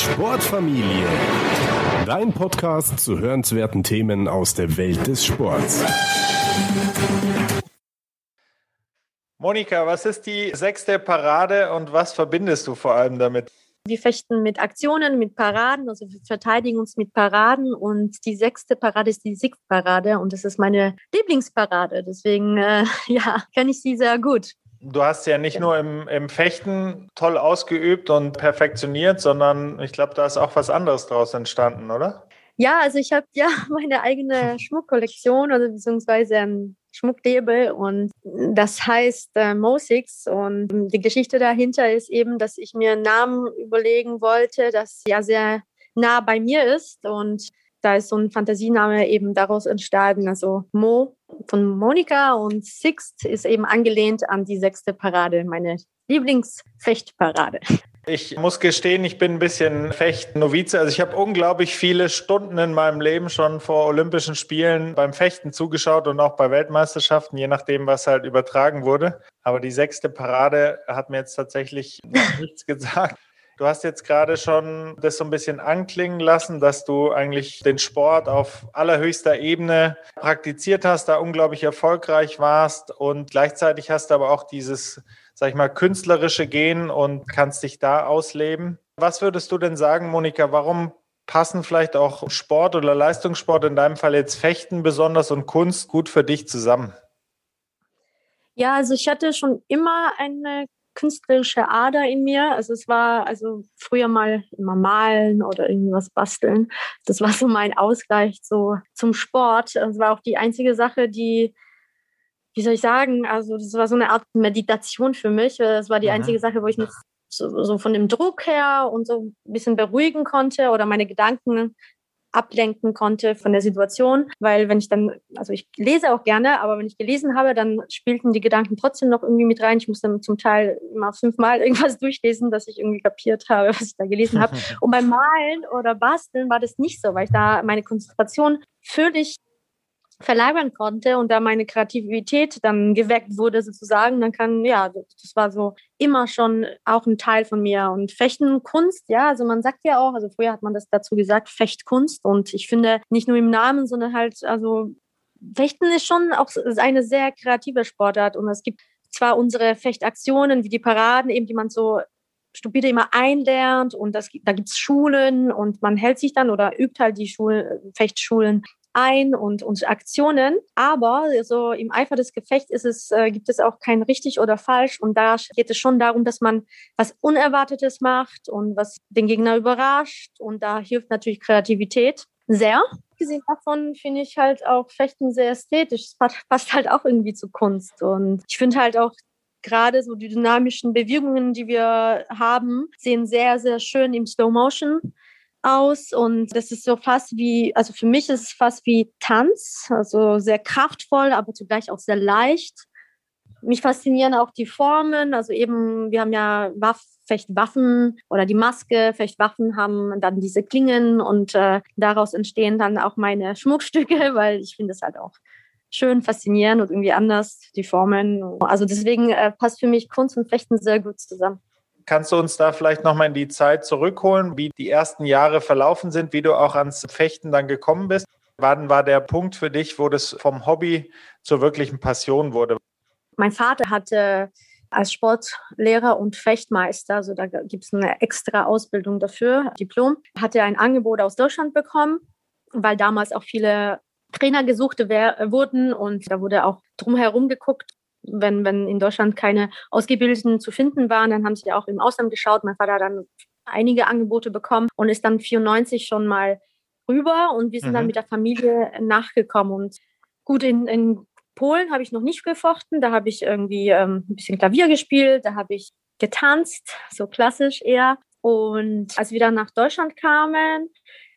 Sportfamilie. Dein Podcast zu hörenswerten Themen aus der Welt des Sports. Monika, was ist die sechste Parade und was verbindest du vor allem damit? Wir fechten mit Aktionen, mit Paraden, also wir verteidigen uns mit Paraden und die sechste Parade ist die Siegparade und das ist meine Lieblingsparade. Deswegen, äh, ja, kenne ich sie sehr gut. Du hast ja nicht nur im, im Fechten toll ausgeübt und perfektioniert, sondern ich glaube, da ist auch was anderes daraus entstanden, oder? Ja, also ich habe ja meine eigene Schmuckkollektion oder beziehungsweise ein Schmucklabel und das heißt äh, Mosix und die Geschichte dahinter ist eben, dass ich mir einen Namen überlegen wollte, das ja sehr nah bei mir ist und da ist so ein Fantasiename eben daraus entstanden. Also Mo von Monika und Sixt ist eben angelehnt an die sechste Parade, meine Lieblingsfechtparade. Ich muss gestehen, ich bin ein bisschen Fecht-Novize. Also ich habe unglaublich viele Stunden in meinem Leben schon vor Olympischen Spielen beim Fechten zugeschaut und auch bei Weltmeisterschaften, je nachdem, was halt übertragen wurde. Aber die sechste Parade hat mir jetzt tatsächlich nichts gesagt. Du hast jetzt gerade schon das so ein bisschen anklingen lassen, dass du eigentlich den Sport auf allerhöchster Ebene praktiziert hast, da unglaublich erfolgreich warst und gleichzeitig hast du aber auch dieses, sag ich mal, künstlerische Gen und kannst dich da ausleben. Was würdest du denn sagen, Monika, warum passen vielleicht auch Sport oder Leistungssport, in deinem Fall jetzt Fechten besonders und Kunst gut für dich zusammen? Ja, also ich hatte schon immer eine künstlerische Ader in mir. Also es war also früher mal immer malen oder irgendwas basteln. Das war so mein Ausgleich so zum Sport. Es war auch die einzige Sache, die wie soll ich sagen, also das war so eine Art Meditation für mich. Es war die mhm. einzige Sache, wo ich mich so, so, von dem Druck her und so ein bisschen beruhigen konnte oder meine Gedanken ablenken konnte von der Situation, weil wenn ich dann, also ich lese auch gerne, aber wenn ich gelesen habe, dann spielten die Gedanken trotzdem noch irgendwie mit rein. Ich musste zum Teil immer fünfmal irgendwas durchlesen, dass ich irgendwie kapiert habe, was ich da gelesen habe. Und beim Malen oder Basteln war das nicht so, weil ich da meine Konzentration völlig verlagern konnte und da meine Kreativität dann geweckt wurde sozusagen, dann kann, ja, das war so immer schon auch ein Teil von mir. Und Fechten, Kunst, ja, also man sagt ja auch, also früher hat man das dazu gesagt, Fechtkunst. Und ich finde, nicht nur im Namen, sondern halt, also Fechten ist schon auch eine sehr kreative Sportart und es gibt zwar unsere Fechtaktionen wie die Paraden, eben die man so stupide immer einlernt und das, da gibt's Schulen und man hält sich dann oder übt halt die Schul Fechtschulen ein und, und Aktionen. Aber so im Eifer des Gefechts ist es, äh, gibt es auch kein richtig oder falsch. Und da geht es schon darum, dass man was Unerwartetes macht und was den Gegner überrascht. Und da hilft natürlich Kreativität sehr. Gesehen davon finde ich halt auch Fechten sehr ästhetisch. Es passt halt auch irgendwie zu Kunst. Und ich finde halt auch gerade so die dynamischen Bewegungen, die wir haben, sehen sehr, sehr schön im Slow Motion aus und das ist so fast wie, also für mich ist es fast wie Tanz, also sehr kraftvoll, aber zugleich auch sehr leicht. Mich faszinieren auch die Formen, also eben, wir haben ja Waff, Fechtwaffen oder die Maske, Fechtwaffen haben dann diese Klingen und äh, daraus entstehen dann auch meine Schmuckstücke, weil ich finde es halt auch schön, faszinierend und irgendwie anders, die Formen. Also deswegen äh, passt für mich Kunst und Fechten sehr gut zusammen. Kannst du uns da vielleicht nochmal in die Zeit zurückholen, wie die ersten Jahre verlaufen sind, wie du auch ans Fechten dann gekommen bist? Wann war der Punkt für dich, wo das vom Hobby zur wirklichen Passion wurde? Mein Vater hatte als Sportlehrer und Fechtmeister, also da gibt es eine extra Ausbildung dafür, Diplom, hat er ein Angebot aus Deutschland bekommen, weil damals auch viele Trainer gesucht wurden und da wurde auch drumherum geguckt, wenn, wenn in Deutschland keine Ausgebildeten zu finden waren, dann haben sie ja auch im Ausland geschaut. Mein Vater hat dann einige Angebote bekommen und ist dann 94 schon mal rüber und wir sind mhm. dann mit der Familie nachgekommen. Und gut, in, in Polen habe ich noch nicht gefochten, da habe ich irgendwie ähm, ein bisschen Klavier gespielt, da habe ich getanzt, so klassisch eher. Und als wir dann nach Deutschland kamen,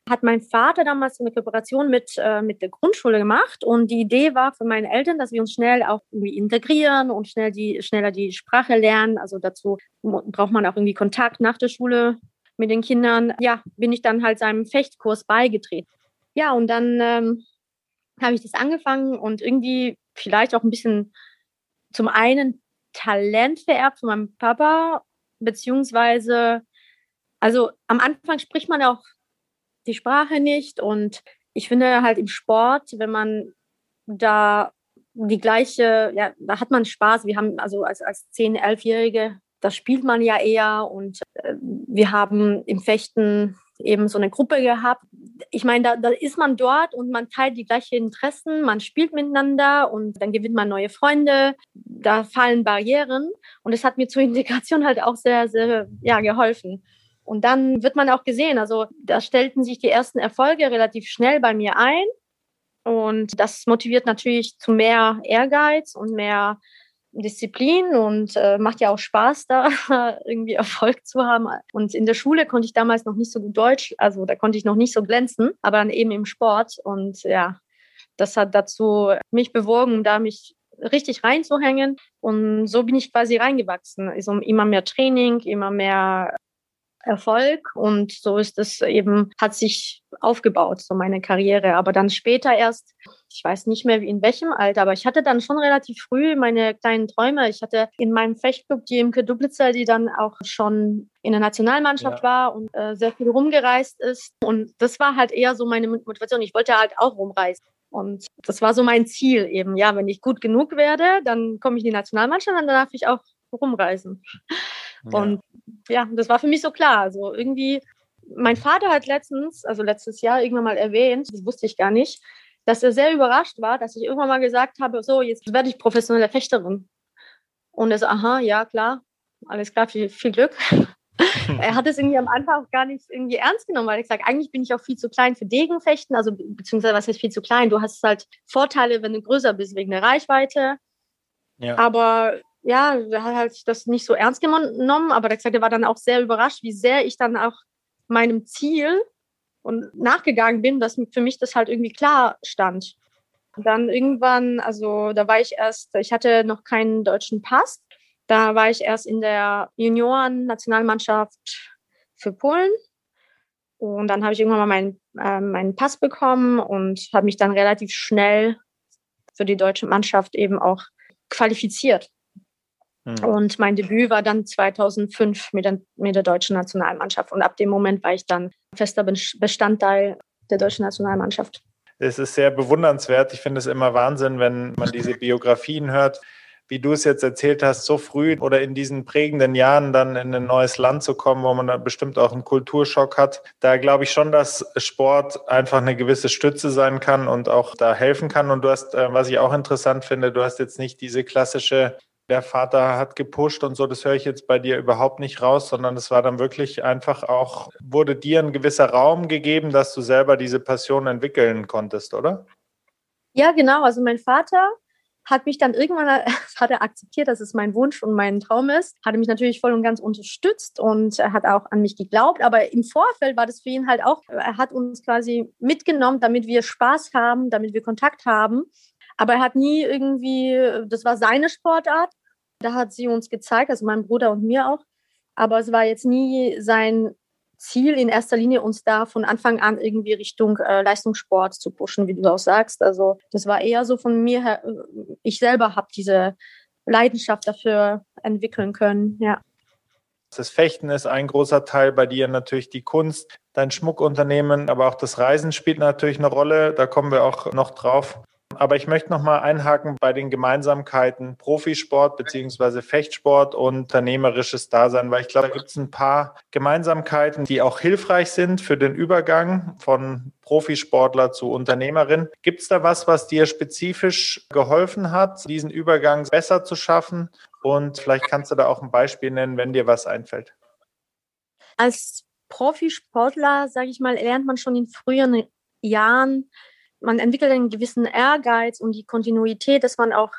hat mein Vater damals eine Kooperation mit, äh, mit der Grundschule gemacht und die Idee war für meine Eltern, dass wir uns schnell auch irgendwie integrieren und schnell die, schneller die Sprache lernen. Also dazu braucht man auch irgendwie Kontakt nach der Schule mit den Kindern. Ja, bin ich dann halt seinem Fechtkurs beigetreten. Ja, und dann ähm, habe ich das angefangen und irgendwie vielleicht auch ein bisschen zum einen Talent vererbt von meinem Papa, beziehungsweise Also am Anfang spricht man auch die Sprache nicht und ich finde halt im Sport, wenn man da die gleiche, ja, da hat man Spaß. Wir haben also als, als 10-, 11-Jährige, da spielt man ja eher und äh, wir haben im Fechten eben so eine Gruppe gehabt. Ich meine, da, da ist man dort und man teilt die gleichen Interessen, man spielt miteinander und dann gewinnt man neue Freunde. Da fallen Barrieren und es hat mir zur Integration halt auch sehr, sehr ja, geholfen. Und dann wird man auch gesehen, also da stellten sich die ersten Erfolge relativ schnell bei mir ein. Und das motiviert natürlich zu mehr Ehrgeiz und mehr Disziplin und äh, macht ja auch Spaß, da irgendwie Erfolg zu haben. Und in der Schule konnte ich damals noch nicht so gut Deutsch, also da konnte ich noch nicht so glänzen, aber dann eben im Sport. Und ja, das hat dazu mich bewogen, da mich richtig reinzuhängen. Und so bin ich quasi reingewachsen. Also immer mehr Training, immer mehr Erfolg und so ist es eben, hat sich aufgebaut, so meine Karriere. Aber dann später erst, ich weiß nicht mehr in welchem Alter, aber ich hatte dann schon relativ früh meine kleinen Träume. Ich hatte in meinem Fechtclub die Imke Dublitzer, die dann auch schon in der Nationalmannschaft ja. war und äh, sehr viel rumgereist ist. Und das war halt eher so meine Motivation. Ich wollte halt auch rumreisen. Und das war so mein Ziel eben. Ja, wenn ich gut genug werde, dann komme ich in die Nationalmannschaft und dann darf ich auch rumreisen. Ja. Und ja, das war für mich so klar. Also irgendwie, mein Vater hat letztens, also letztes Jahr irgendwann mal erwähnt, das wusste ich gar nicht, dass er sehr überrascht war, dass ich irgendwann mal gesagt habe, so, jetzt werde ich professionelle Fechterin. Und er so, aha, ja, klar, alles klar, viel, viel Glück. er hat es irgendwie am Anfang auch gar nicht irgendwie ernst genommen, weil er gesagt, eigentlich bin ich auch viel zu klein für Degenfechten, also beziehungsweise was heißt viel zu klein? Du hast halt Vorteile, wenn du größer bist wegen der Reichweite. Ja. Aber ja, er hat halt das nicht so ernst genommen, aber er gesagt, er war dann auch sehr überrascht, wie sehr ich dann auch meinem Ziel und nachgegangen bin, dass für mich das halt irgendwie klar stand. Und dann irgendwann, also da war ich erst, ich hatte noch keinen deutschen Pass. Da war ich erst in der Junioren-Nationalmannschaft für Polen. Und dann habe ich irgendwann mal meinen, äh, meinen Pass bekommen und habe mich dann relativ schnell für die deutsche Mannschaft eben auch qualifiziert. Mhm. Und mein Debüt war dann 2005 mit der, mit der deutschen Nationalmannschaft. Und ab dem Moment war ich dann fester Bestandteil der deutschen Nationalmannschaft. Es ist sehr bewundernswert. Ich finde es immer Wahnsinn, wenn man diese Biografien hört wie du es jetzt erzählt hast, so früh oder in diesen prägenden Jahren dann in ein neues Land zu kommen, wo man dann bestimmt auch einen Kulturschock hat. Da glaube ich schon, dass Sport einfach eine gewisse Stütze sein kann und auch da helfen kann. Und du hast, äh, was ich auch interessant finde, du hast jetzt nicht diese klassische der Vater hat gepusht und so, das höre ich jetzt bei dir überhaupt nicht raus, sondern es war dann wirklich einfach auch, wurde dir ein gewisser Raum gegeben, dass du selber diese Passion entwickeln konntest, oder? Ja, genau. Also mein Vater hat mich dann irgendwann, hat er akzeptiert, dass es mein Wunsch und mein Traum ist, hat mich natürlich voll und ganz unterstützt und hat auch an mich geglaubt. Aber im Vorfeld war das für ihn halt auch, er hat uns quasi mitgenommen, damit wir Spaß haben, damit wir Kontakt haben. Aber er hat nie irgendwie, das war seine Sportart. Da hat sie uns gezeigt, also mein Bruder und mir auch. Aber es war jetzt nie sein Ziel in erster Linie, uns da von Anfang an irgendwie Richtung äh, Leistungssport zu pushen, wie du auch sagst. Also das war eher so von mir her, äh, ich selber habe diese Leidenschaft dafür entwickeln können, ja. Das Fechten ist ein großer Teil bei dir, natürlich die Kunst, dein Schmuckunternehmen, aber auch das Reisen spielt natürlich eine Rolle. Da kommen wir auch noch drauf. Aber ich möchte noch mal einhaken bei den Gemeinsamkeiten Profisport beziehungsweise Fechtsport und unternehmerisches Dasein, weil ich glaube, da gibt es ein paar Gemeinsamkeiten, die auch hilfreich sind für den Übergang von Profisportler zu Unternehmerin. Gibt es da was, was dir spezifisch geholfen hat, diesen Übergang besser zu schaffen? Und vielleicht kannst du da auch ein Beispiel nennen, wenn dir was einfällt. Als Profisportler, sage ich mal, lernt man schon in früheren Jahren man entwickelt einen gewissen Ehrgeiz und die Kontinuität, dass man auch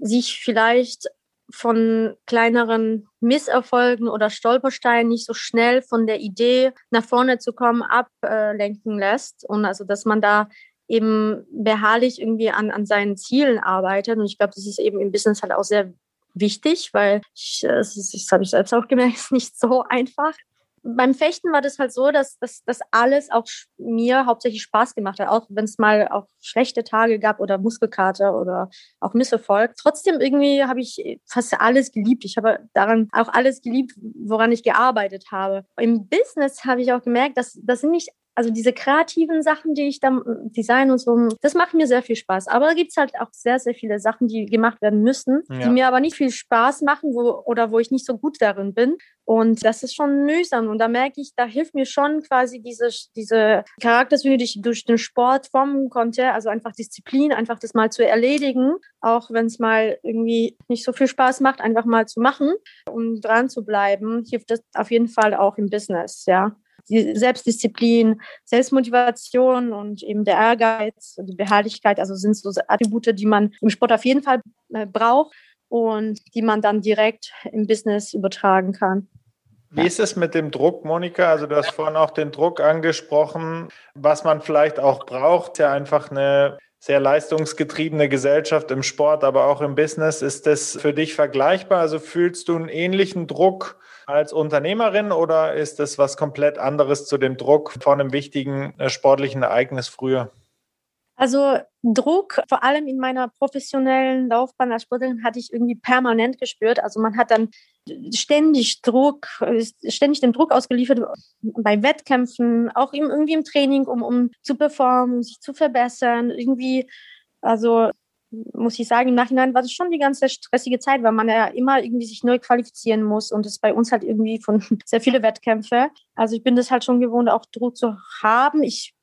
sich vielleicht von kleineren Misserfolgen oder Stolpersteinen nicht so schnell von der Idee nach vorne zu kommen ablenken lässt. Und also dass man da eben beharrlich irgendwie an, an seinen Zielen arbeitet. Und ich glaube, das ist eben im Business halt auch sehr wichtig, weil ich, das, ist, das habe ich selbst auch gemerkt, ist nicht so einfach beim Fechten war das halt so, dass das alles auch mir hauptsächlich Spaß gemacht hat, auch wenn es mal auch schlechte Tage gab oder Muskelkater oder auch Misserfolg. Trotzdem irgendwie habe ich fast alles geliebt. Ich habe daran auch alles geliebt, woran ich gearbeitet habe. Im Business habe ich auch gemerkt, dass das sind nicht also diese kreativen Sachen, die ich dann design und so, das macht mir sehr viel Spaß. Aber da gibt es halt auch sehr, sehr viele Sachen, die gemacht werden müssen, ja. die mir aber nicht viel Spaß machen wo, oder wo ich nicht so gut darin bin. Und das ist schon mühsam. Und da merke ich, da hilft mir schon quasi diese, diese Charakterzüge, die ich durch den Sport formen konnte. Also einfach Disziplin, einfach das mal zu erledigen. Auch wenn es mal irgendwie nicht so viel Spaß macht, einfach mal zu machen und dran zu bleiben, hilft das auf jeden Fall auch im Business, ja die Selbstdisziplin, Selbstmotivation und eben der Ehrgeiz die Beharrlichkeit, also sind so Attribute, die man im Sport auf jeden Fall äh, braucht und die man dann direkt im Business übertragen kann. Wie ist es mit dem Druck, Monika? Also du hast vorhin auch den Druck angesprochen, was man vielleicht auch braucht, ja einfach eine sehr leistungsgetriebene Gesellschaft im Sport, aber auch im Business. Ist das für dich vergleichbar? Also fühlst du einen ähnlichen Druck als Unternehmerin oder ist das was komplett anderes zu dem Druck von einem wichtigen äh, sportlichen Ereignis früher? Also Druck, vor allem in meiner professionellen Laufbahn als Sportlerin, hatte ich irgendwie permanent gespürt. Also man hat dann ständig Druck, ständig dem Druck ausgeliefert bei Wettkämpfen, auch irgendwie im Training, um, um zu performen, sich zu verbessern. Irgendwie, also muss ich sagen, im Nachhinein war das schon die ganze stressige Zeit, weil man ja immer irgendwie sich neu qualifizieren muss und es bei uns halt irgendwie von sehr viele Wettkämpfe. Also ich bin das halt schon gewohnt, auch Druck zu haben. Ich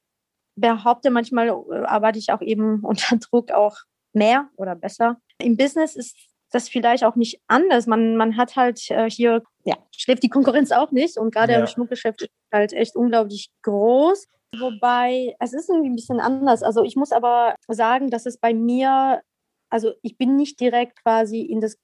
behaupte, manchmal äh, arbeite ich auch eben unter Druck auch mehr oder besser. Im Business ist das vielleicht auch nicht anders. Man, man hat halt äh, hier, ja, schläft die Konkurrenz auch nicht und gerade ja. im Schmuckgeschäft ist halt echt unglaublich groß. Wobei, es ist irgendwie ein bisschen anders. Also ich muss aber sagen, dass es bei mir, also ich bin nicht direkt quasi in das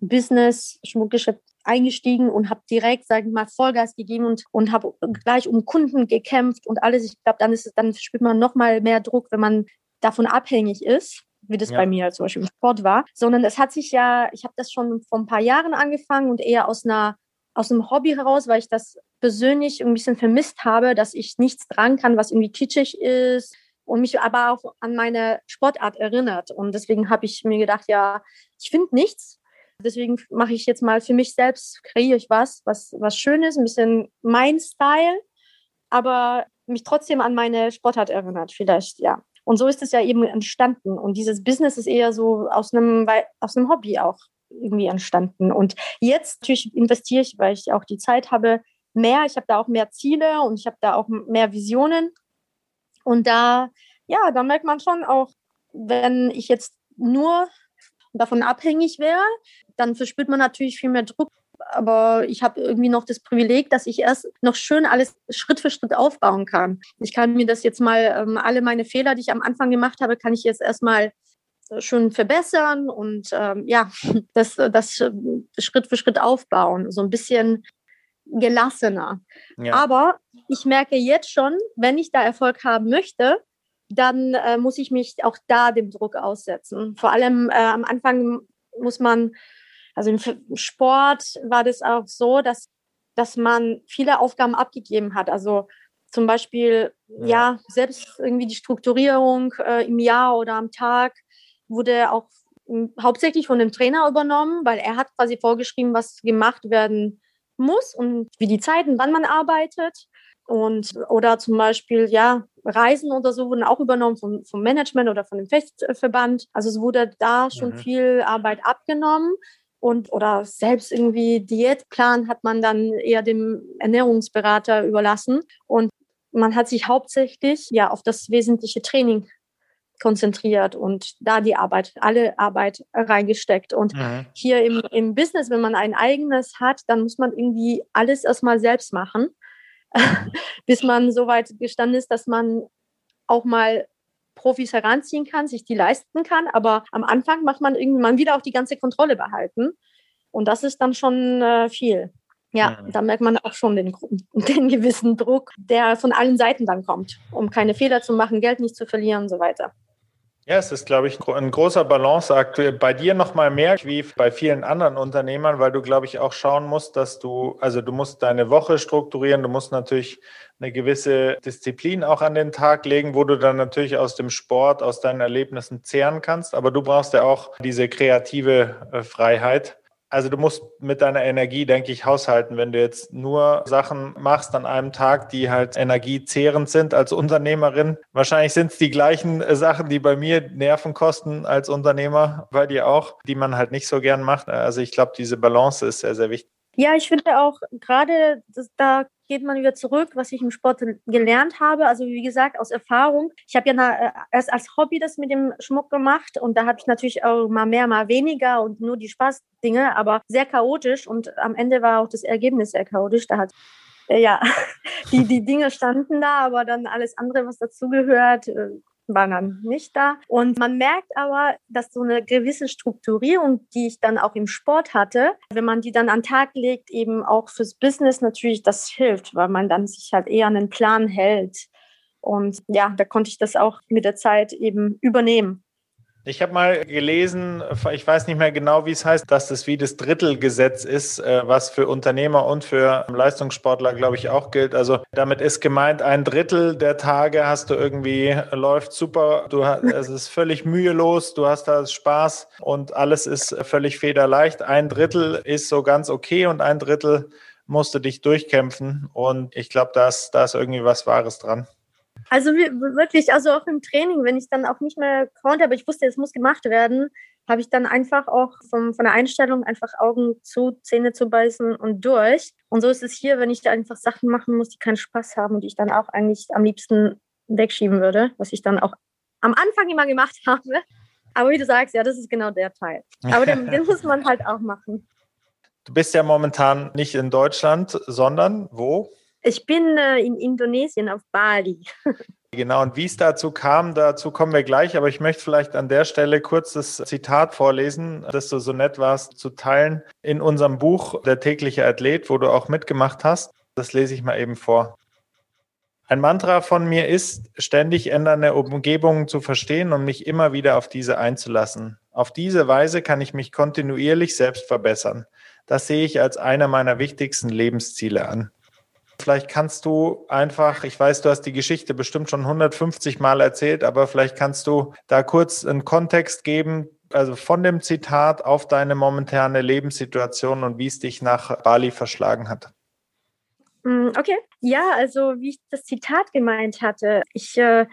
Business Schmuckgeschäft eingestiegen und habe direkt, sage ich mal, Vollgas gegeben und, und habe gleich um Kunden gekämpft und alles. Ich glaube, dann ist es, dann spürt man noch mal mehr Druck, wenn man davon abhängig ist wie das ja. bei mir zum Beispiel im Sport war, sondern es hat sich ja, ich habe das schon vor ein paar Jahren angefangen und eher aus einer aus einem Hobby heraus, weil ich das persönlich ein bisschen vermisst habe, dass ich nichts dran kann, was irgendwie kitschig ist und mich aber auch an meine Sportart erinnert. Und deswegen habe ich mir gedacht, ja, ich finde nichts. Deswegen mache ich jetzt mal für mich selbst, kreiere ich was, was, was Schönes, ein bisschen mein Style, aber mich trotzdem an meine Sportart erinnert, vielleicht, ja. Und so ist es ja eben entstanden. Und dieses Business ist eher so aus einem, aus einem Hobby auch irgendwie entstanden. Und jetzt natürlich investiere ich, weil ich auch die Zeit habe, mehr. Ich habe da auch mehr Ziele und ich habe da auch mehr Visionen. Und da, ja, da merkt man schon auch, wenn ich jetzt nur davon abhängig wäre, dann verspürt man natürlich viel mehr Druck. Aber ich habe irgendwie noch das Privileg, dass ich erst noch schön alles Schritt für Schritt aufbauen kann. Ich kann mir das jetzt mal, ähm, alle meine Fehler, die ich am Anfang gemacht habe, kann ich jetzt erstmal schon verbessern und ähm, ja, das, das Schritt für Schritt aufbauen. So ein bisschen gelassener. Ja. Aber ich merke jetzt schon, wenn ich da Erfolg haben möchte, dann äh, muss ich mich auch da dem Druck aussetzen. Vor allem äh, am Anfang muss man, also im Sport war das auch so, dass, dass man viele Aufgaben abgegeben hat. Also zum Beispiel, ja, ja selbst irgendwie die Strukturierung äh, im Jahr oder am Tag wurde auch hm, hauptsächlich von dem Trainer übernommen, weil er hat quasi vorgeschrieben, was gemacht werden muss und wie die Zeiten, wann man arbeitet. Und oder zum Beispiel, ja, Reisen oder so wurden auch übernommen vom, vom Management oder von dem Festverband. Also es wurde da schon mhm. viel Arbeit abgenommen. Und oder selbst irgendwie Diätplan hat man dann eher dem Ernährungsberater überlassen. Und man hat sich hauptsächlich ja auf das wesentliche Training konzentriert und da die Arbeit, alle Arbeit reingesteckt. Und mhm. hier im, im Business, wenn man ein eigenes hat, dann muss man irgendwie alles erstmal selbst machen, bis man so weit gestanden ist, dass man auch mal Profis heranziehen kann, sich die leisten kann. Aber am Anfang macht man irgendwie mal wieder auch die ganze Kontrolle behalten. Und das ist dann schon äh, viel. Ja, mhm. da merkt man auch schon den, den gewissen Druck, der von allen Seiten dann kommt, um keine Fehler zu machen, Geld nicht zu verlieren und so weiter. Ja, es ist, glaube ich, ein großer Balanceakt. Bei dir noch mal mehr wie bei vielen anderen Unternehmern, weil du, glaube ich, auch schauen musst, dass du, also du musst deine Woche strukturieren, du musst natürlich eine gewisse Disziplin auch an den Tag legen, wo du dann natürlich aus dem Sport, aus deinen Erlebnissen zehren kannst. Aber du brauchst ja auch diese kreative äh, Freiheit. Also du musst mit deiner Energie, denke ich, haushalten. Wenn du jetzt nur Sachen machst an einem Tag, die halt energiezehrend sind als Unternehmerin. Wahrscheinlich sind es die gleichen äh, Sachen, die bei mir Nerven kosten als Unternehmer, bei dir auch, die man halt nicht so gern macht. Also ich glaube, diese Balance ist sehr, sehr wichtig. Ja, ich finde auch gerade, da geht man wieder zurück, was ich im Sport gelernt habe. Also wie gesagt, aus Erfahrung. Ich habe ja äh, erst als Hobby das mit dem Schmuck gemacht und da habe ich natürlich auch mal mehr, mal weniger und nur die Spaßdinge, aber sehr chaotisch und am Ende war auch das Ergebnis sehr chaotisch. Da hat äh, ja, die, die Dinge standen da, aber dann alles andere, was dazugehört, war dann nicht da. Und man merkt aber, dass so eine gewisse Strukturierung, die ich dann auch im Sport hatte, wenn man die dann an den Tag legt, eben auch fürs Business natürlich das hilft, weil man dann sich halt eher an den Plan hält. Und ja, da konnte ich das auch mit der Zeit eben übernehmen. Ich habe mal gelesen, ich weiß nicht mehr genau, wie es heißt, dass das wie das Drittelgesetz ist, äh, was für Unternehmer und für Leistungssportler, glaube ich, auch gilt. Also damit ist gemeint, ein Drittel der Tage hast du irgendwie, läuft super, du hast, es ist völlig mühelos, du hast da Spaß und alles ist völlig federleicht. Ein Drittel ist so ganz okay und ein Drittel musst du dich durchkämpfen. Und ich glaube, da ist, da ist irgendwie was Wahres dran. Also wirklich, also auch im Training, wenn ich dann auch nicht mehr konnte, aber ich wusste, es muss gemacht werden, habe ich dann einfach auch vom, von der Einstellung einfach Augen zu, Zähne zu beißen und durch. Und so ist es hier, wenn ich da einfach Sachen machen muss, die keinen Spaß haben und die ich dann auch eigentlich am liebsten wegschieben würde, was ich dann auch am Anfang immer gemacht habe. Aber wie du sagst, ja, das ist genau der Teil. Aber den, den muss man halt auch machen. Du bist ja momentan nicht in Deutschland, sondern wo? Ich bin äh, in Indonesien auf Bali. Genau, und wie es dazu kam, dazu kommen wir gleich, aber ich möchte vielleicht an der Stelle kurz das Zitat vorlesen, das du so nett warst zu teilen in unserem Buch Der tägliche Athlet, wo du auch mitgemacht hast. Das lese ich mal eben vor. Ein Mantra von mir ist, ständig ändernde Umgebungen zu verstehen und mich immer wieder auf diese einzulassen. Auf diese Weise kann ich mich kontinuierlich selbst verbessern. Das sehe ich als einer meiner wichtigsten Lebensziele an. Vielleicht kannst du einfach, ich weiß, du hast die Geschichte bestimmt schon 150 Mal erzählt, aber vielleicht kannst du da kurz einen Kontext geben, also von dem Zitat auf deine momentane Lebenssituation und wie es dich nach Bali verschlagen hat. Mm, okay, ja, also wie ich das Zitat gemeint hatte, ich, äh,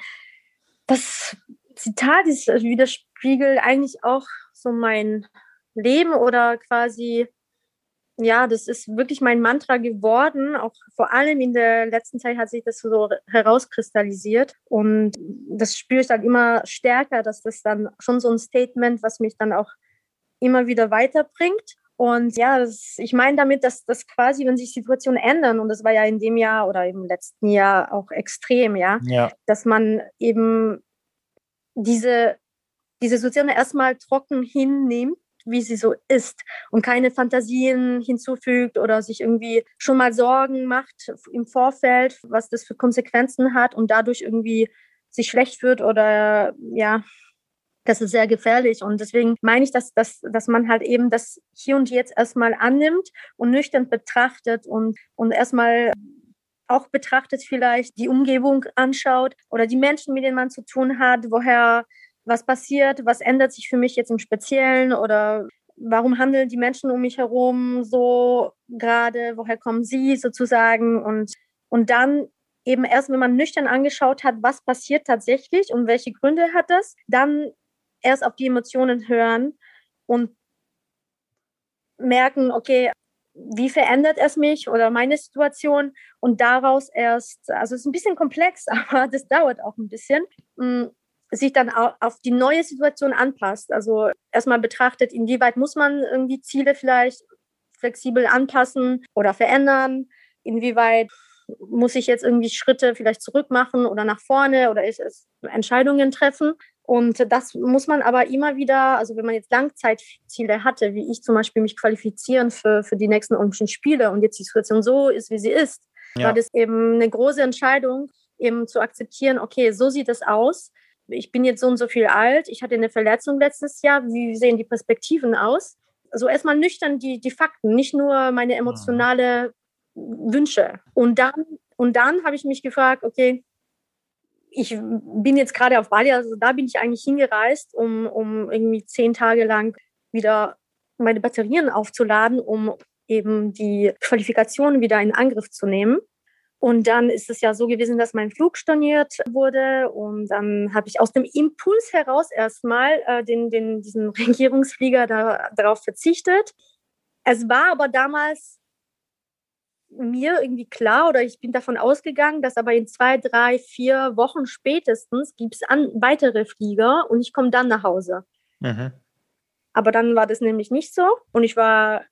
das Zitat ist, also widerspiegelt eigentlich auch so mein Leben oder quasi ja, das ist wirklich mein Mantra geworden. Auch vor allem in der letzten Zeit hat sich das so herauskristallisiert. Und das spüre ich dann immer stärker, dass das dann schon so ein Statement, was mich dann auch immer wieder weiterbringt. Und ja, das, ich meine damit, dass das quasi, wenn sich Situationen ändern, und das war ja in dem Jahr oder im letzten Jahr auch extrem, ja, ja. dass man eben diese, diese Situation erstmal trocken hinnimmt wie sie so ist und keine Fantasien hinzufügt oder sich irgendwie schon mal Sorgen macht im Vorfeld, was das für Konsequenzen hat und dadurch irgendwie sich schlecht wird oder ja, das ist sehr gefährlich. Und deswegen meine ich, dass, dass, dass man halt eben das hier und jetzt erstmal annimmt und nüchtern betrachtet und, und erstmal auch betrachtet vielleicht die Umgebung anschaut oder die Menschen, mit denen man zu tun hat, woher was passiert, was ändert sich für mich jetzt im Speziellen oder warum handeln die Menschen um mich herum so gerade, woher kommen sie sozusagen? Und, und dann eben erst, wenn man nüchtern angeschaut hat, was passiert tatsächlich und welche Gründe hat das, dann erst auf die Emotionen hören und merken, okay, wie verändert es mich oder meine Situation? Und daraus erst, also es ist ein bisschen komplex, aber das dauert auch ein bisschen, mm, sich dann auf die neue Situation anpasst. Also erstmal betrachtet, inwieweit muss man irgendwie Ziele vielleicht flexibel anpassen oder verändern, inwieweit muss ich jetzt irgendwie Schritte vielleicht zurück machen oder nach vorne oder es Entscheidungen treffen. Und das muss man aber immer wieder, also wenn man jetzt Langzeitziele hatte, wie ich zum Beispiel mich qualifizieren für, für die nächsten Olympischen Spiele und jetzt die Situation so ist, wie sie ist, ja. war das eben eine große Entscheidung, eben zu akzeptieren, okay, so sieht es aus ich bin jetzt so und so viel alt, ich hatte eine Verletzung letztes Jahr, wie sehen die Perspektiven aus? Also erstmal nüchtern die, die Fakten, nicht nur meine emotionale Wünsche. Und dann, und dann habe ich mich gefragt, okay, ich bin jetzt gerade auf Bali, also da bin ich eigentlich hingereist, um, um irgendwie zehn Tage lang wieder meine Batterien aufzuladen, um eben die Qualifikation wieder in Angriff zu nehmen. Und dann ist es ja so gewesen, dass mein Flug storniert wurde. Und dann habe ich aus dem Impuls heraus erstmal äh, den, den, diesen Regierungsflieger da, darauf verzichtet. Es war aber damals mir irgendwie klar oder ich bin davon ausgegangen, dass aber in zwei, drei, vier Wochen spätestens gibt es weitere Flieger und ich komme dann nach Hause. Mhm. Aber dann war das nämlich nicht so und ich war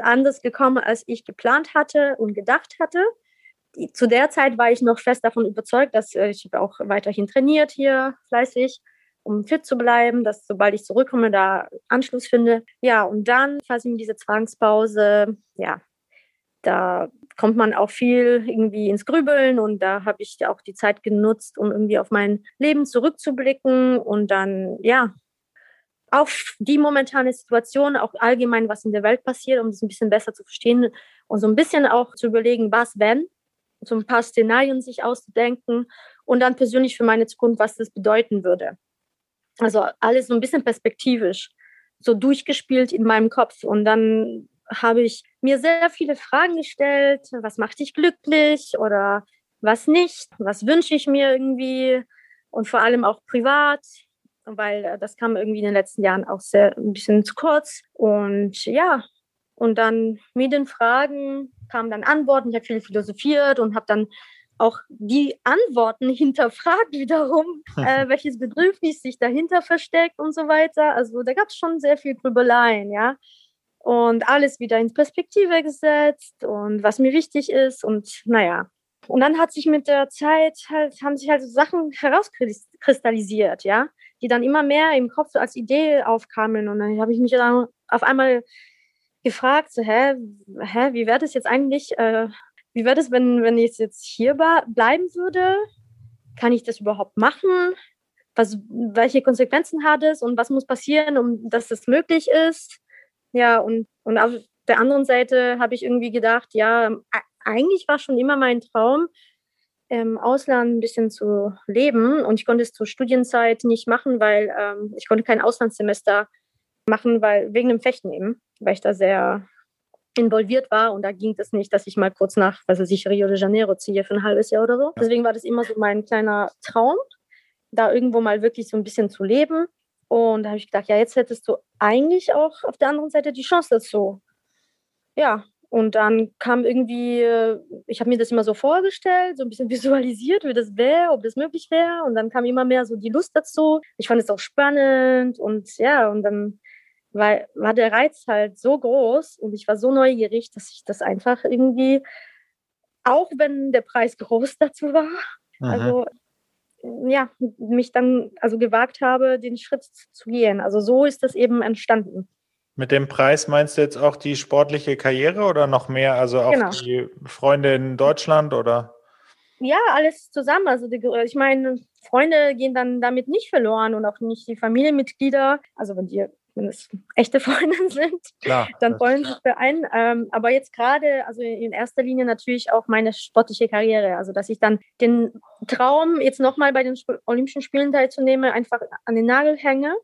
anders gekommen, als ich geplant hatte und gedacht hatte. Zu der Zeit war ich noch fest davon überzeugt, dass äh, ich auch weiterhin trainiert hier fleißig, um fit zu bleiben, dass sobald ich zurückkomme, da Anschluss finde. Ja, und dann quasi mit dieser Zwangspause, ja, da kommt man auch viel irgendwie ins Grübeln und da habe ich auch die Zeit genutzt, um irgendwie auf mein Leben zurückzublicken und dann, ja, auf die momentane Situation, auch allgemein, was in der Welt passiert, um es ein bisschen besser zu verstehen und so ein bisschen auch zu überlegen, was wenn, so ein paar Szenarien sich auszudenken und dann persönlich für meine Zukunft, was das bedeuten würde. Also alles so ein bisschen perspektivisch, so durchgespielt in meinem Kopf und dann habe ich mir sehr viele Fragen gestellt. Was macht dich glücklich oder was nicht? Was wünsche ich mir irgendwie? Und vor allem auch privat, weil äh, das kam irgendwie in den letzten Jahren auch sehr ein bisschen zu kurz. Und ja, und dann mit den Fragen kamen dann Antworten. Ich habe viel philosophiert und habe dann auch die Antworten hinterfragt wiederum, äh, welches Bedürfnis sich dahinter versteckt und so weiter. Also da gab es schon sehr viel Grübeleien, ja und alles wieder in Perspektive gesetzt und was mir wichtig ist und naja. Und dann hat sich mit der Zeit halt, haben sich halt so Sachen herauskristallisiert, ja, die dann immer mehr im Kopf als Idee aufkamen. Und dann habe ich mich dann auf einmal gefragt, so, hä, hä, wie wäre das jetzt eigentlich, äh, wie wäre das, wenn, wenn ich jetzt hier bleiben würde? Kann ich das überhaupt machen? Was, welche Konsequenzen hat es und was muss passieren, um dass das möglich ist? Ja, und, und auf der anderen Seite habe ich irgendwie gedacht, ja, eigentlich war schon immer mein Traum, im Ausland ein bisschen zu leben. Und ich konnte es zur Studienzeit nicht machen, weil ähm, ich konnte kein Auslandssemester machen, weil wegen dem Fechten eben, weil ich da sehr involviert war und da ging es nicht, dass ich mal kurz nach, was weiß ich, Rio de Janeiro ziehe für ein halbes Jahr oder so. Deswegen war das immer so mein kleiner Traum, da irgendwo mal wirklich so ein bisschen zu leben. Und da habe ich gedacht, ja, jetzt hättest du eigentlich auch auf der anderen Seite die Chance dazu. Ja, und dann kam irgendwie, ich habe mir das immer so vorgestellt, so ein bisschen visualisiert, wie das wäre, ob das möglich wäre. Und dann kam immer mehr so die Lust dazu. Ich fand es auch spannend und ja, und dann war, war der Reiz halt so groß und ich war so neugierig, dass ich das einfach irgendwie, auch wenn der Preis groß dazu war, Aha. also ja, mich dann also gewagt habe, den Schritt zu gehen. Also so ist das eben entstanden. Mit dem Preis meinst du jetzt auch die sportliche Karriere oder noch mehr? Also auch genau. die Freunde in Deutschland oder? Ja, alles zusammen. Also die, ich meine, Freunde gehen dann damit nicht verloren und auch nicht die Familienmitglieder. Also wenn die wenn es echte Freunde sind, klar, dann freuen sich für einen. Ähm, aber jetzt gerade, also in erster Linie natürlich auch meine sportliche Karriere. Also dass ich dann den Traum, jetzt nochmal bei den Olympischen Spielen teilzunehmen, einfach an den Nagel hänge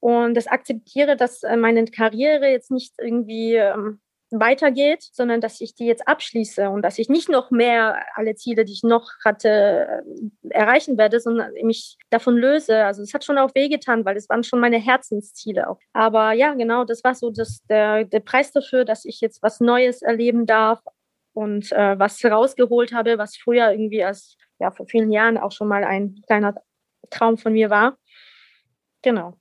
und das akzeptiere, dass äh, meine Karriere jetzt nicht irgendwie ähm, weitergeht, sondern dass ich die jetzt abschließe und dass ich nicht noch mehr alle Ziele, die ich noch hatte, äh, erreichen werde, sondern mich davon löse. Also es hat schon auch wehgetan, weil es waren schon meine Herzensziele auch. Aber ja, genau, das war so das, der, der Preis dafür, dass ich jetzt was Neues erleben darf und äh, was rausgeholt habe, was früher irgendwie als ja vor vielen Jahren auch schon mal ein kleiner Traum von mir war. Genau.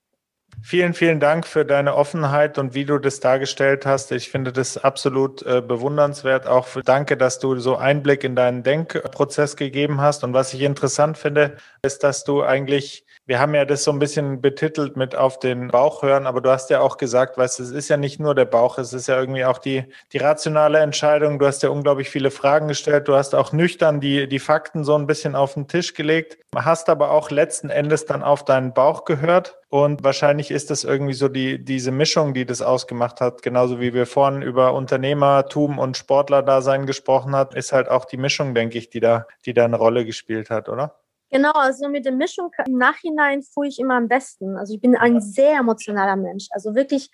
Vielen, vielen Dank für deine Offenheit und wie du das dargestellt hast. Ich finde das absolut äh, bewundernswert. Auch für, danke, dass du so Einblick in deinen Denkprozess gegeben hast. Und was ich interessant finde, ist, dass du eigentlich wir haben ja das so ein bisschen betitelt mit auf den Bauch hören, aber du hast ja auch gesagt, weißt, es ist ja nicht nur der Bauch, es ist ja irgendwie auch die, die rationale Entscheidung. Du hast ja unglaublich viele Fragen gestellt. Du hast auch nüchtern die, die Fakten so ein bisschen auf den Tisch gelegt, hast aber auch letzten Endes dann auf deinen Bauch gehört. Und wahrscheinlich ist das irgendwie so die, diese Mischung, die das ausgemacht hat. Genauso wie wir vorhin über Unternehmertum und Sportlerdasein gesprochen hat, ist halt auch die Mischung, denke ich, die da, die da eine Rolle gespielt hat, oder? Genau, also mit der Mischung im Nachhinein fuhr ich immer am besten. Also ich bin ein sehr emotionaler Mensch, also wirklich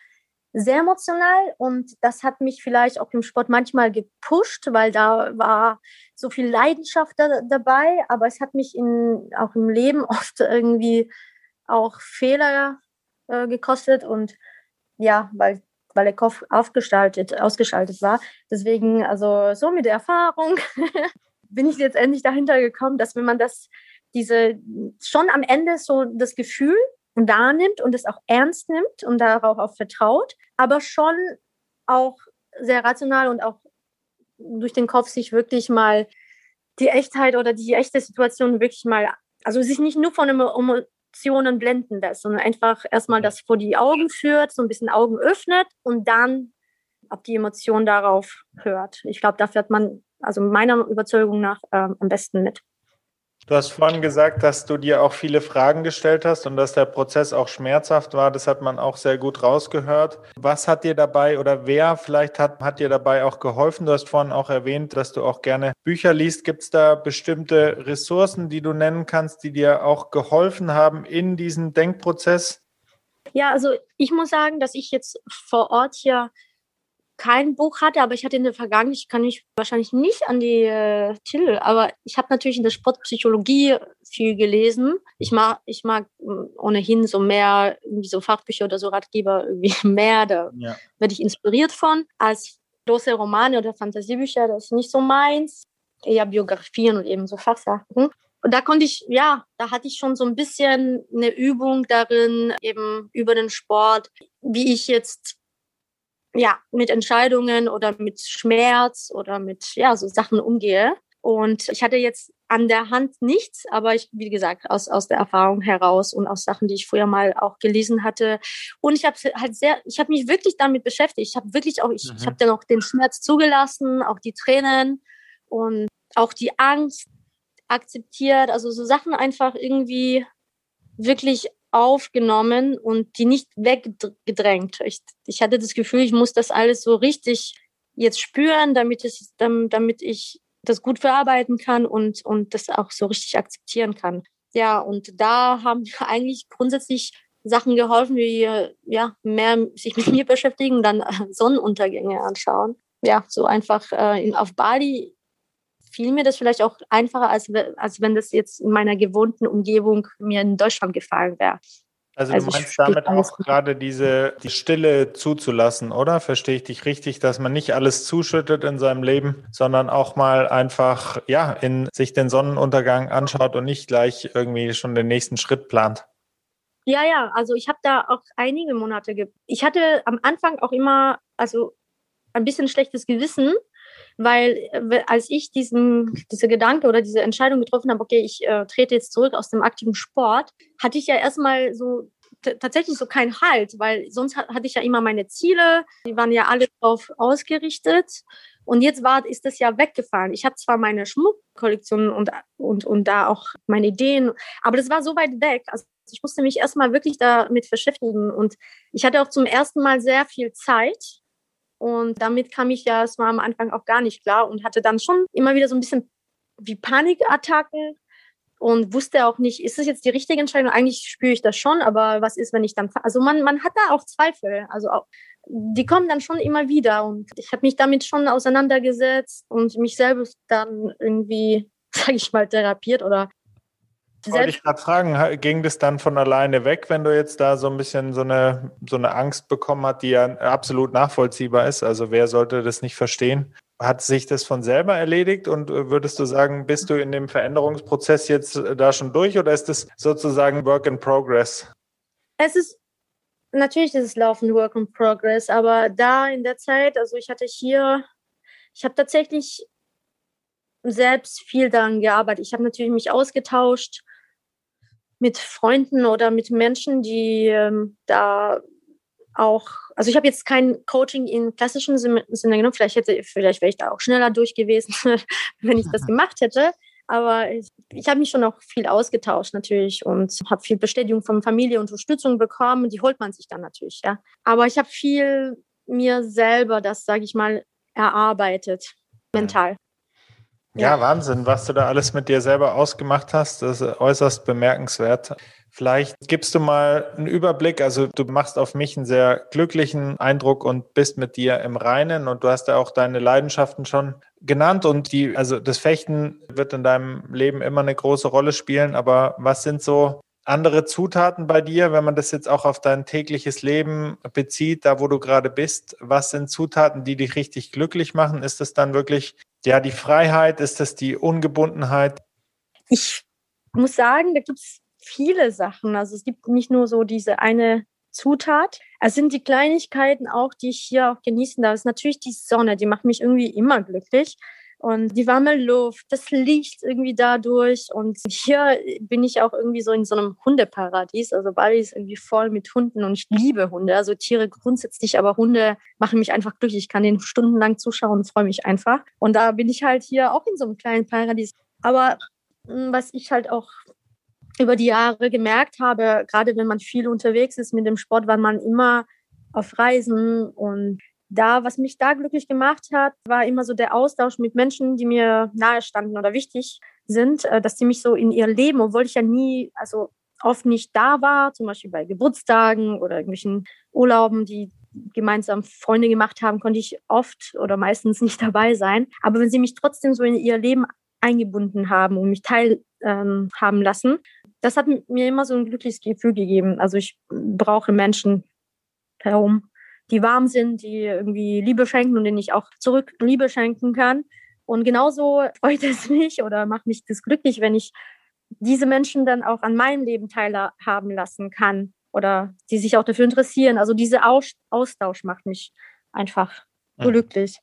sehr emotional und das hat mich vielleicht auch im Sport manchmal gepusht, weil da war so viel Leidenschaft da, dabei, aber es hat mich in, auch im Leben oft irgendwie auch Fehler äh, gekostet und ja, weil, weil der Kopf aufgestaltet, ausgeschaltet war. Deswegen, also so mit der Erfahrung bin ich jetzt endlich dahinter gekommen, dass wenn man das diese schon am Ende so das Gefühl wahrnimmt und es auch ernst nimmt und darauf auch vertraut, aber schon auch sehr rational und auch durch den Kopf sich wirklich mal die Echtheit oder die echte Situation wirklich mal, also sich nicht nur von Emotionen blenden lässt, sondern einfach erstmal das vor die Augen führt, so ein bisschen Augen öffnet und dann ob die Emotion darauf hört. Ich glaube, da fährt man, also meiner Überzeugung nach, äh, am besten mit. Du hast vorhin gesagt, dass du dir auch viele Fragen gestellt hast und dass der Prozess auch schmerzhaft war. Das hat man auch sehr gut rausgehört. Was hat dir dabei oder wer vielleicht hat, hat dir dabei auch geholfen? Du hast vorhin auch erwähnt, dass du auch gerne Bücher liest. Gibt es da bestimmte Ressourcen, die du nennen kannst, die dir auch geholfen haben in diesem Denkprozess? Ja, also ich muss sagen, dass ich jetzt vor Ort hier kein Buch hatte, aber ich hatte in der Vergangenheit, ich kann mich wahrscheinlich nicht an die äh, Titel, aber ich habe natürlich in der Sportpsychologie viel gelesen. Ich mag, ich mag hm, ohnehin so mehr, irgendwie so Fachbücher oder so Ratgeber irgendwie mehr, da ja. werde ich inspiriert von. Als große Romane oder Fantasiebücher, das ist nicht so meins. Eher Biografien und eben so Fachsachen. Und da konnte ich, ja, da hatte ich schon so ein bisschen eine Übung darin, eben über den Sport, wie ich jetzt ja, mit Entscheidungen oder mit Schmerz oder mit, ja, so Sachen umgehe. Und ich hatte jetzt an der Hand nichts, aber ich, wie gesagt, aus, aus der Erfahrung heraus und aus Sachen, die ich früher mal auch gelesen hatte. Und ich habe halt sehr, ich habe mich wirklich damit beschäftigt. Ich habe wirklich auch, ich, mhm. ich habe dann auch den Schmerz zugelassen, auch die Tränen und auch die Angst akzeptiert. Also so Sachen einfach irgendwie wirklich aufgenommen und die nicht weggedrängt. Ich, ich hatte das Gefühl, ich muss das alles so richtig jetzt spüren, damit, es, damit ich das gut verarbeiten kann und, und das auch so richtig akzeptieren kann. Ja, und da haben eigentlich grundsätzlich Sachen geholfen, wie ja, mehr sich mit mir beschäftigen, dann Sonnenuntergänge anschauen. Ja, so einfach äh, auf Bali fiel mir das vielleicht auch einfacher, als, als wenn das jetzt in meiner gewohnten Umgebung mir in Deutschland gefallen wäre. Also, also du meinst damit auch gerade diese die Stille zuzulassen, oder? Verstehe ich dich richtig, dass man nicht alles zuschüttet in seinem Leben, sondern auch mal einfach ja in sich den Sonnenuntergang anschaut und nicht gleich irgendwie schon den nächsten Schritt plant. Ja, ja, also ich habe da auch einige Monate ge ich hatte am Anfang auch immer also ein bisschen schlechtes Gewissen, weil äh, als ich diesen, diese Gedanke oder diese Entscheidung getroffen habe, okay, ich äh, trete jetzt zurück aus dem aktiven Sport, hatte ich ja erstmal so tatsächlich so keinen Halt, weil sonst hatte ich ja immer meine Ziele, die waren ja alle darauf ausgerichtet. Und jetzt war, ist das ja weggefallen. Ich habe zwar meine Schmuckkollektion und, und, und da auch meine Ideen, aber das war so weit weg. Also ich musste mich erstmal wirklich damit beschäftigen. Und ich hatte auch zum ersten Mal sehr viel Zeit, und damit kam ich ja erstmal am Anfang auch gar nicht klar und hatte dann schon immer wieder so ein bisschen wie Panikattacken und wusste auch nicht, ist es jetzt die richtige Entscheidung? Eigentlich spüre ich das schon, aber was ist, wenn ich dann, also man, man hat da auch Zweifel, also auch, die kommen dann schon immer wieder und ich habe mich damit schon auseinandergesetzt und mich selbst dann irgendwie, sage ich mal, therapiert oder wollte ich gerade fragen, ging das dann von alleine weg, wenn du jetzt da so ein bisschen so eine, so eine Angst bekommen hast, die ja absolut nachvollziehbar ist? Also wer sollte das nicht verstehen? Hat sich das von selber erledigt und äh, würdest du sagen, bist du in dem Veränderungsprozess jetzt äh, da schon durch oder ist das sozusagen Work in Progress? Es ist Natürlich ist es Laufen Work in Progress, aber da in der Zeit, also ich hatte hier, ich habe tatsächlich selbst viel daran gearbeitet. Ich habe natürlich mich ausgetauscht mit Freunden oder mit Menschen, die ähm, da auch, also ich habe jetzt kein Coaching in klassischen Sinne genommen, vielleicht hätte, vielleicht wäre ich da auch schneller durch gewesen, wenn ich das gemacht hätte. Aber ich, ich habe mich schon auch viel ausgetauscht natürlich und habe viel Bestätigung von Familie, Unterstützung bekommen. Die holt man sich dann natürlich, ja. Aber ich habe viel mir selber das, sage ich mal, erarbeitet, mental. Ja, Wahnsinn, was du da alles mit dir selber ausgemacht hast, das ist äußerst bemerkenswert. Vielleicht gibst du mal einen Überblick. Also du machst auf mich einen sehr glücklichen Eindruck und bist mit dir im Reinen und du hast ja auch deine Leidenschaften schon genannt und die, also das Fechten wird in deinem Leben immer eine große Rolle spielen. Aber was sind so andere Zutaten bei dir, wenn man das jetzt auch auf dein tägliches Leben bezieht, da wo du gerade bist? Was sind Zutaten, die dich richtig glücklich machen? Ist das dann wirklich ja, die Freiheit, ist das die Ungebundenheit? Ich muss sagen, da gibt es viele Sachen. Also es gibt nicht nur so diese eine Zutat. Es sind die Kleinigkeiten auch, die ich hier auch genießen darf. Es ist natürlich die Sonne, die macht mich irgendwie immer glücklich und die warme Luft, das Licht irgendwie dadurch. Und hier bin ich auch irgendwie so in so einem Hundeparadies. Also Bali ist irgendwie voll mit Hunden und ich liebe Hunde. Also Tiere grundsätzlich, aber Hunde machen mich einfach glücklich. Ich kann denen stundenlang zuschauen und freue mich einfach. Und da bin ich halt hier auch in so einem kleinen Paradies. Aber hm, was ich halt auch über die Jahre gemerkt habe, gerade wenn man viel unterwegs ist mit dem Sport, war man immer auf Reisen und da, was mich da glücklich gemacht hat, war immer so der Austausch mit Menschen, die mir nahe standen oder wichtig sind, äh, dass sie mich so in ihr Leben, obwohl ich ja nie, also oft nicht da war, zum Beispiel bei Geburtstagen oder irgendwelchen Urlauben, die gemeinsam Freunde gemacht haben, konnte ich oft oder meistens nicht dabei sein. Aber wenn sie mich trotzdem so in ihr Leben eingebunden haben und mich teilhaben ähm, lassen, das hat mir immer so ein glückliches Gefühl gegeben. Also ich brauche Menschen herum, die warm sind, die irgendwie Liebe schenken und denen ich auch zurück Liebe schenken kann. Und genauso freut es mich oder macht mich das glücklich, wenn ich diese Menschen dann auch an meinem Leben teilhaben lassen kann oder die sich auch dafür interessieren. Also dieser Austausch macht mich einfach ja. glücklich.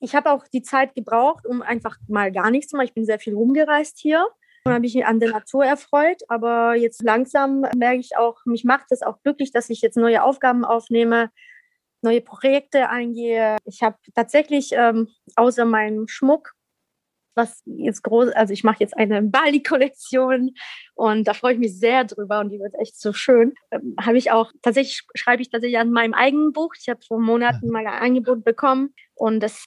Ich habe auch die Zeit gebraucht, um einfach mal gar nichts zu machen. Ich bin sehr viel rumgereist hier und habe mich an der Natur erfreut. Aber jetzt langsam merke ich auch, mich macht es auch glücklich, dass ich jetzt neue Aufgaben aufnehme, neue Projekte eingehe. Ich habe tatsächlich ähm, außer meinem Schmuck, was jetzt groß, also ich mache jetzt eine Bali-Kollektion und da freue ich mich sehr drüber und die wird echt so schön. Ähm, habe ich auch tatsächlich schreibe ich tatsächlich an meinem eigenen Buch. Ich habe vor Monaten mal ein Angebot bekommen und das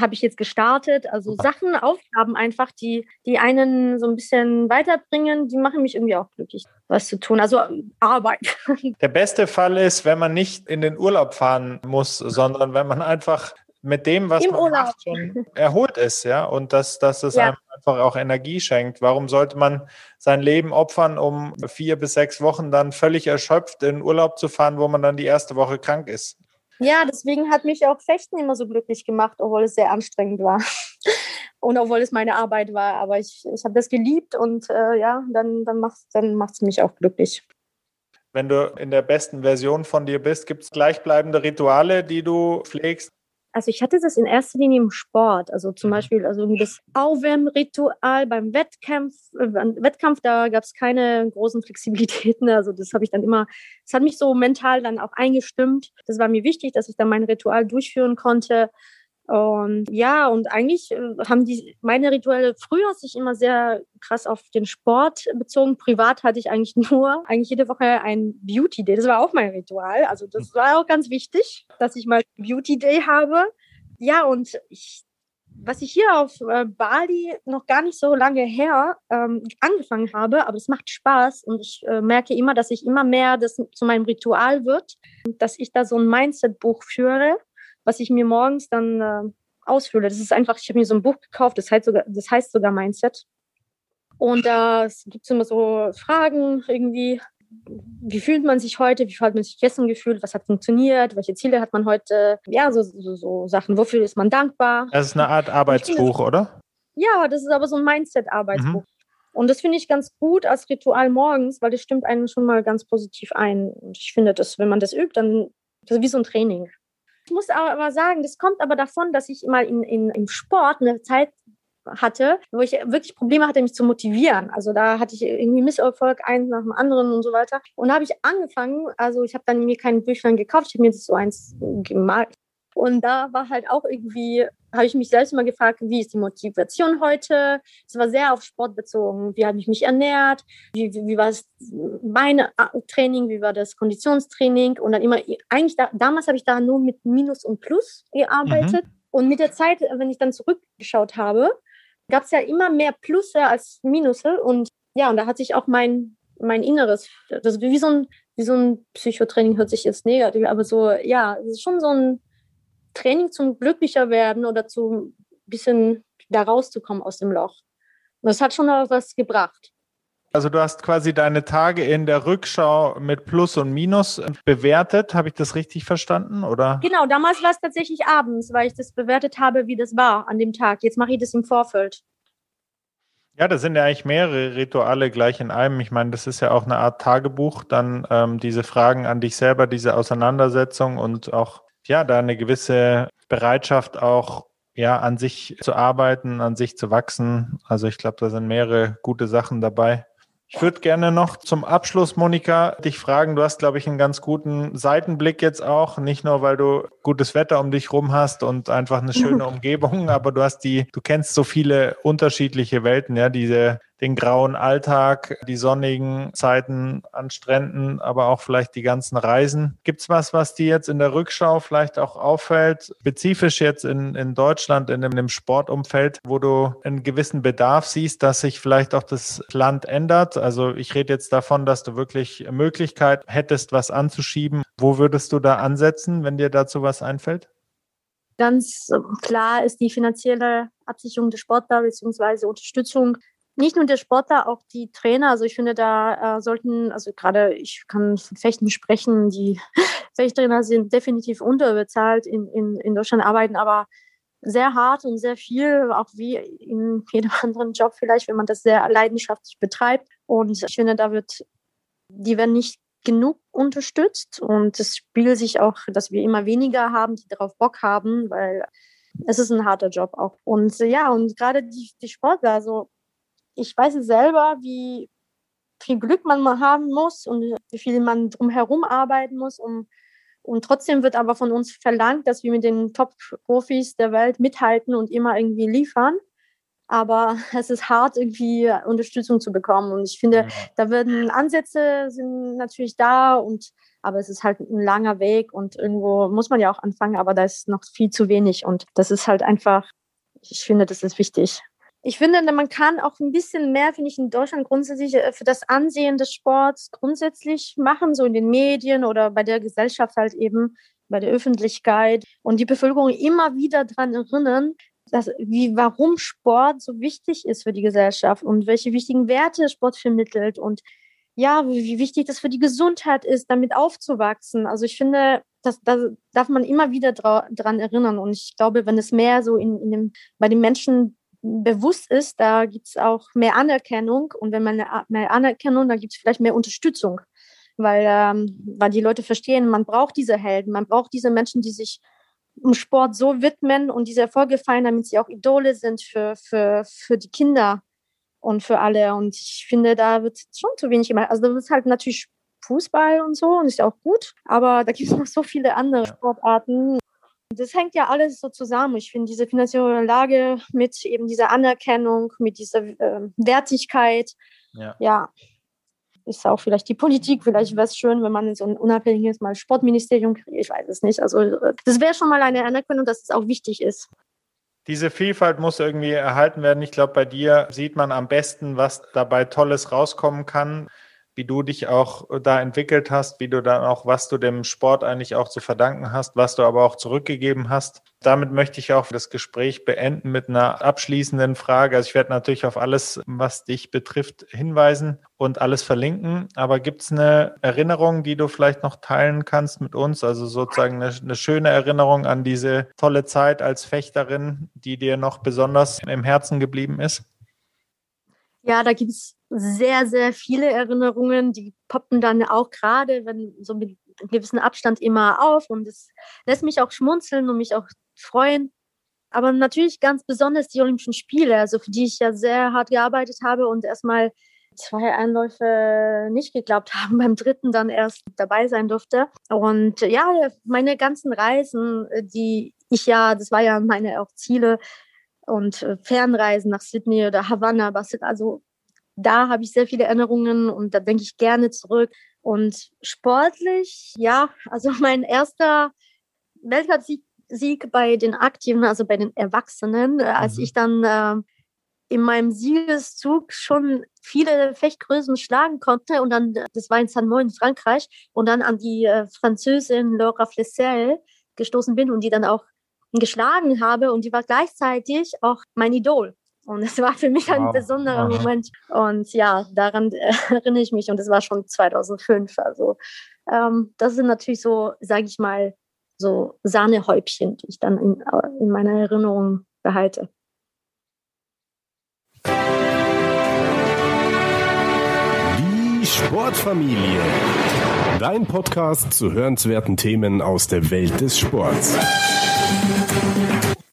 habe ich jetzt gestartet. Also Sachen, Aufgaben einfach, die, die einen so ein bisschen weiterbringen, die machen mich irgendwie auch glücklich, was zu tun. Also Arbeit. Der beste Fall ist, wenn man nicht in den Urlaub fahren muss, sondern wenn man einfach mit dem, was Im man Urlaub. macht, schon erholt ist, ja, und dass, dass es ja. einem einfach auch Energie schenkt. Warum sollte man sein Leben opfern, um vier bis sechs Wochen dann völlig erschöpft in Urlaub zu fahren, wo man dann die erste Woche krank ist? Ja, deswegen hat mich auch Fechten immer so glücklich gemacht, obwohl es sehr anstrengend war. und obwohl es meine Arbeit war. Aber ich, ich habe das geliebt und äh, ja, dann, dann macht es dann macht's mich auch glücklich. Wenn du in der besten Version von dir bist, gibt es gleichbleibende Rituale, die du pflegst? Also ich hatte das in erster Linie im Sport. Also zum mhm. Beispiel also das Aufwärmritual beim Wettkampf. Äh, Wettkampf, da gab es keine großen Flexibilitäten. Also das habe ich dann immer, das hat mich so mental dann auch eingestimmt. Das war mir wichtig, dass ich dann mein Ritual durchführen konnte. Und ja, und eigentlich äh, haben die meine Rituelle früher sich immer sehr krass auf den Sport bezogen. Privat hatte ich eigentlich nur eigentlich jede Woche ein Beauty Day. Das war auch mein Ritual. Also das war auch ganz wichtig, dass ich mal Beauty Day habe. Ja, und ich, was ich hier auf äh, Bali noch gar nicht so lange her ähm, angefangen habe, aber es macht Spaß und ich äh, merke immer, dass ich immer mehr das zu meinem Ritual wird, dass ich da so ein Mindset-Buch führe was ich mir morgens dann äh, ausfülle. Das ist einfach, ich habe mir so ein Buch gekauft, das heißt sogar, das heißt sogar Mindset. Und da gibt es immer so Fragen irgendwie, wie fühlt man sich heute, wie hat man sich gestern gefühlt, was hat funktioniert, welche Ziele hat man heute, ja, so, so, so Sachen, wofür ist man dankbar. Das ist eine Art Arbeitsbuch, oder? Ja, das ist aber so ein Mindset-Arbeitsbuch. Mhm. Und das finde ich ganz gut als Ritual morgens, weil das stimmt einen schon mal ganz positiv ein. Und ich finde, dass, wenn man das übt, dann das ist wie so ein Training. Ich muss aber sagen, das kommt aber davon, dass ich mal in, in, im Sport eine Zeit hatte, wo ich wirklich Probleme hatte, mich zu motivieren. Also da hatte ich irgendwie Misserfolg, eins nach dem anderen und so weiter. Und da habe ich angefangen, also ich habe dann mir kein Büchlein gekauft, ich habe mir das so eins gemalt. Und da war halt auch irgendwie, habe ich mich selbst mal gefragt, wie ist die Motivation heute? Es war sehr auf Sport bezogen. Wie habe ich mich ernährt? Wie, wie, wie war das Beinetraining? Wie war das Konditionstraining? Und dann immer, eigentlich da, damals habe ich da nur mit Minus und Plus gearbeitet. Mhm. Und mit der Zeit, wenn ich dann zurückgeschaut habe, gab es ja immer mehr Plusse als Minusse. Und ja, und da hat sich auch mein, mein Inneres, das wie so ein, wie so ein Psychotraining hört sich jetzt negativ, aber so, ja, es ist schon so ein Training zum glücklicher werden oder zu ein bisschen da rauszukommen aus dem Loch. Und das hat schon was gebracht. Also du hast quasi deine Tage in der Rückschau mit Plus und Minus bewertet. Habe ich das richtig verstanden? Oder? Genau, damals war es tatsächlich abends, weil ich das bewertet habe, wie das war an dem Tag. Jetzt mache ich das im Vorfeld. Ja, das sind ja eigentlich mehrere Rituale gleich in einem. Ich meine, das ist ja auch eine Art Tagebuch, dann ähm, diese Fragen an dich selber, diese Auseinandersetzung und auch ja, da eine gewisse Bereitschaft auch ja, an sich zu arbeiten, an sich zu wachsen. Also ich glaube, da sind mehrere gute Sachen dabei. Ich würde gerne noch zum Abschluss, Monika, dich fragen. Du hast, glaube ich, einen ganz guten Seitenblick jetzt auch. Nicht nur, weil du gutes Wetter um dich rum hast und einfach eine schöne Umgebung, aber du hast die, du kennst so viele unterschiedliche Welten, ja, diese den grauen Alltag, die sonnigen Zeiten an Stränden, aber auch vielleicht die ganzen Reisen. Gibt's was, was dir jetzt in der Rückschau vielleicht auch auffällt, spezifisch jetzt in, in Deutschland, in einem Sportumfeld, wo du einen gewissen Bedarf siehst, dass sich vielleicht auch das Land ändert? Also ich rede jetzt davon, dass du wirklich Möglichkeit hättest, was anzuschieben. Wo würdest du da ansetzen, wenn dir dazu was einfällt? Ganz klar ist die finanzielle Absicherung der Sportler bzw. Unterstützung nicht nur der Sportler, auch die Trainer. Also ich finde, da äh, sollten, also gerade ich kann von Fechten sprechen, die Fechttrainer sind definitiv unterbezahlt in, in, in Deutschland arbeiten, aber sehr hart und sehr viel, auch wie in jedem anderen Job vielleicht, wenn man das sehr leidenschaftlich betreibt. Und ich finde, da wird, die werden nicht genug unterstützt und es spielt sich auch, dass wir immer weniger haben, die darauf Bock haben, weil es ist ein harter Job auch. Und ja, und gerade die, die Sportler, also ich weiß selber, wie viel Glück man mal haben muss und wie viel man drumherum arbeiten muss. Um, und trotzdem wird aber von uns verlangt, dass wir mit den Top-Profis der Welt mithalten und immer irgendwie liefern. Aber es ist hart, irgendwie Unterstützung zu bekommen. Und ich finde, da werden Ansätze sind natürlich da und aber es ist halt ein langer Weg und irgendwo muss man ja auch anfangen, aber da ist noch viel zu wenig. Und das ist halt einfach, ich finde, das ist wichtig ich finde, man kann auch ein bisschen mehr, finde ich, in Deutschland grundsätzlich äh, für das Ansehen des Sports grundsätzlich machen, so in den Medien oder bei der Gesellschaft halt eben, bei der Öffentlichkeit und die Bevölkerung immer wieder daran erinnern, dass, wie, warum Sport so wichtig ist für die Gesellschaft und welche wichtigen Werte Sport vermittelt und ja, wie, wie wichtig das für die Gesundheit ist, damit aufzuwachsen. Also ich finde, das, das darf man immer wieder daran erinnern. Und ich glaube, wenn es mehr so in, in dem, bei den Menschen bewusst ist, da gibt es auch mehr Anerkennung und wenn man mehr Anerkennung, dann gibt es vielleicht mehr Unterstützung, weil, ähm, weil die Leute verstehen, man braucht diese Helden, man braucht diese Menschen, die sich im Sport so widmen und diese Erfolge feiern, damit sie auch Idole sind für, für, für die Kinder und für alle. Und ich finde, da wird schon zu wenig gemacht. Also das ist halt natürlich Fußball und so und ist auch gut, aber da gibt es noch so viele andere Sportarten. Das hängt ja alles so zusammen. Ich finde diese finanzielle Lage mit eben dieser Anerkennung, mit dieser äh, Wertigkeit, ja. ja. Ist auch vielleicht die Politik. Vielleicht wäre es schön, wenn man so ein unabhängiges mal Sportministerium kriegt. Ich weiß es nicht. Also äh, das wäre schon mal eine Anerkennung, dass es auch wichtig ist. Diese Vielfalt muss irgendwie erhalten werden. Ich glaube, bei dir sieht man am besten, was dabei Tolles rauskommen kann wie du dich auch äh, da entwickelt hast, wie du dann auch, was du dem Sport eigentlich auch zu verdanken hast, was du aber auch zurückgegeben hast. Damit möchte ich auch das Gespräch beenden mit einer abschließenden Frage. Also ich werde natürlich auf alles, was dich betrifft, hinweisen und alles verlinken. Aber gibt es eine Erinnerung, die du vielleicht noch teilen kannst mit uns? Also sozusagen eine, eine schöne Erinnerung an diese tolle Zeit als Fechterin, die dir noch besonders im Herzen geblieben ist? Ja, da gibt es sehr, sehr viele Erinnerungen, die poppen dann auch gerade, wenn so mit gewissen Abstand immer auf und es lässt mich auch schmunzeln und mich auch freuen. Aber natürlich ganz besonders die Olympischen Spiele, also für die ich ja sehr hart gearbeitet habe und erstmal zwei Einläufe nicht geglaubt haben, beim dritten dann erst dabei sein durfte. Und ja, meine ganzen Reisen, die ich ja, das war ja meine auch Ziele und Fernreisen nach Sydney oder Havanna, also da habe ich sehr viele Erinnerungen und da denke ich gerne zurück. Und sportlich, ja, also mein erster Weltcupsieg Sieg bei den Aktiven, also bei den Erwachsenen, als mhm. ich dann äh, in meinem Siegeszug schon viele Fechtgrößen schlagen konnte und dann, das war in Saint-Maur in Frankreich, und dann an die äh, Französin Laura Flessel gestoßen bin und die dann auch geschlagen habe und die war gleichzeitig auch mein Idol. Und es war für mich ein wow. besonderer wow. Moment. Und ja, daran erinnere ich mich und es war schon 2005. Also ähm, das sind natürlich so, sage ich mal, so Sahnehäubchen, die ich dann in, in meiner Erinnerung behalte. Die Sportfamilie. Dein Podcast zu hörenswerten Themen aus der Welt des Sports.